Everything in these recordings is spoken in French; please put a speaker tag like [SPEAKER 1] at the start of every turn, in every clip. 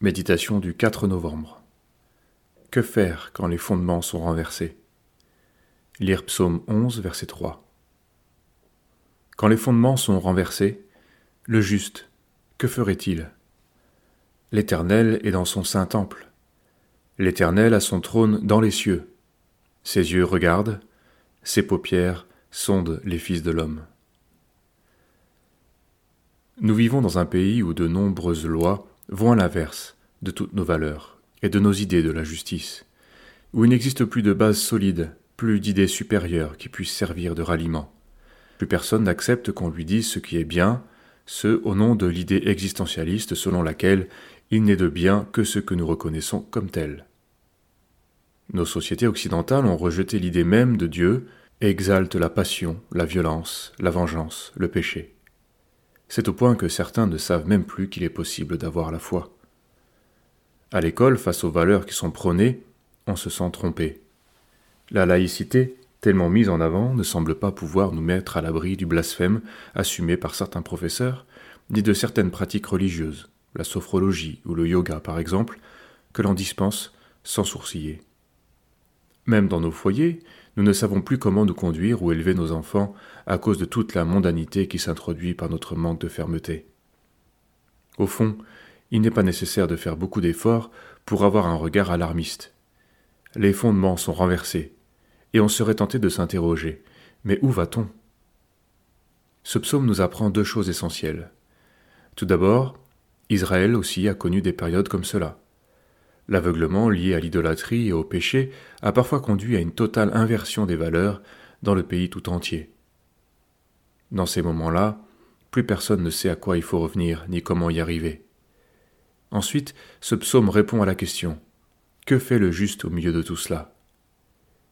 [SPEAKER 1] Méditation du 4 novembre. Que faire quand les fondements sont renversés? Lire psaume 11, verset 3. Quand les fondements sont renversés, le juste, que ferait-il? L'Éternel est dans son saint temple. L'Éternel a son trône dans les cieux. Ses yeux regardent, ses paupières sondent les fils de l'homme. Nous vivons dans un pays où de nombreuses lois vont à l'inverse de toutes nos valeurs et de nos idées de la justice, où il n'existe plus de base solide, plus d'idées supérieures qui puissent servir de ralliement. Plus personne n'accepte qu'on lui dise ce qui est bien, ce au nom de l'idée existentialiste selon laquelle il n'est de bien que ce que nous reconnaissons comme tel. Nos sociétés occidentales ont rejeté l'idée même de Dieu et exaltent la passion, la violence, la vengeance, le péché. C'est au point que certains ne savent même plus qu'il est possible d'avoir la foi. À l'école, face aux valeurs qui sont prônées, on se sent trompé. La laïcité, tellement mise en avant, ne semble pas pouvoir nous mettre à l'abri du blasphème assumé par certains professeurs, ni de certaines pratiques religieuses, la sophrologie ou le yoga par exemple, que l'on dispense sans sourciller. Même dans nos foyers, nous ne savons plus comment nous conduire ou élever nos enfants à cause de toute la mondanité qui s'introduit par notre manque de fermeté. Au fond, il n'est pas nécessaire de faire beaucoup d'efforts pour avoir un regard alarmiste. Les fondements sont renversés, et on serait tenté de s'interroger. Mais où va-t-on? Ce psaume nous apprend deux choses essentielles. Tout d'abord, Israël aussi a connu des périodes comme cela. L'aveuglement lié à l'idolâtrie et au péché a parfois conduit à une totale inversion des valeurs dans le pays tout entier. Dans ces moments-là, plus personne ne sait à quoi il faut revenir ni comment y arriver. Ensuite, ce psaume répond à la question Que fait le juste au milieu de tout cela?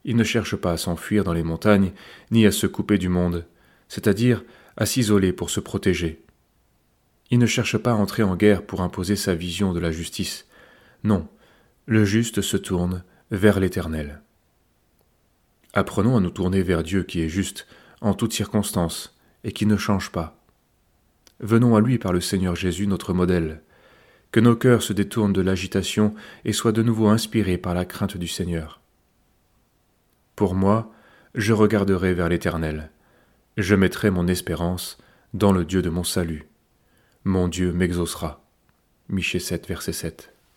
[SPEAKER 1] Il ne cherche pas à s'enfuir dans les montagnes, ni à se couper du monde, c'est-à-dire à s'isoler pour se protéger. Il ne cherche pas à entrer en guerre pour imposer sa vision de la justice. Non, le juste se tourne vers l'Éternel. Apprenons à nous tourner vers Dieu qui est juste en toutes circonstances et qui ne change pas. Venons à lui par le Seigneur Jésus notre modèle. Que nos cœurs se détournent de l'agitation et soient de nouveau inspirés par la crainte du Seigneur. Pour moi, je regarderai vers l'Éternel. Je mettrai mon espérance dans le Dieu de mon salut. Mon Dieu m'exaucera. Michée 7, verset 7.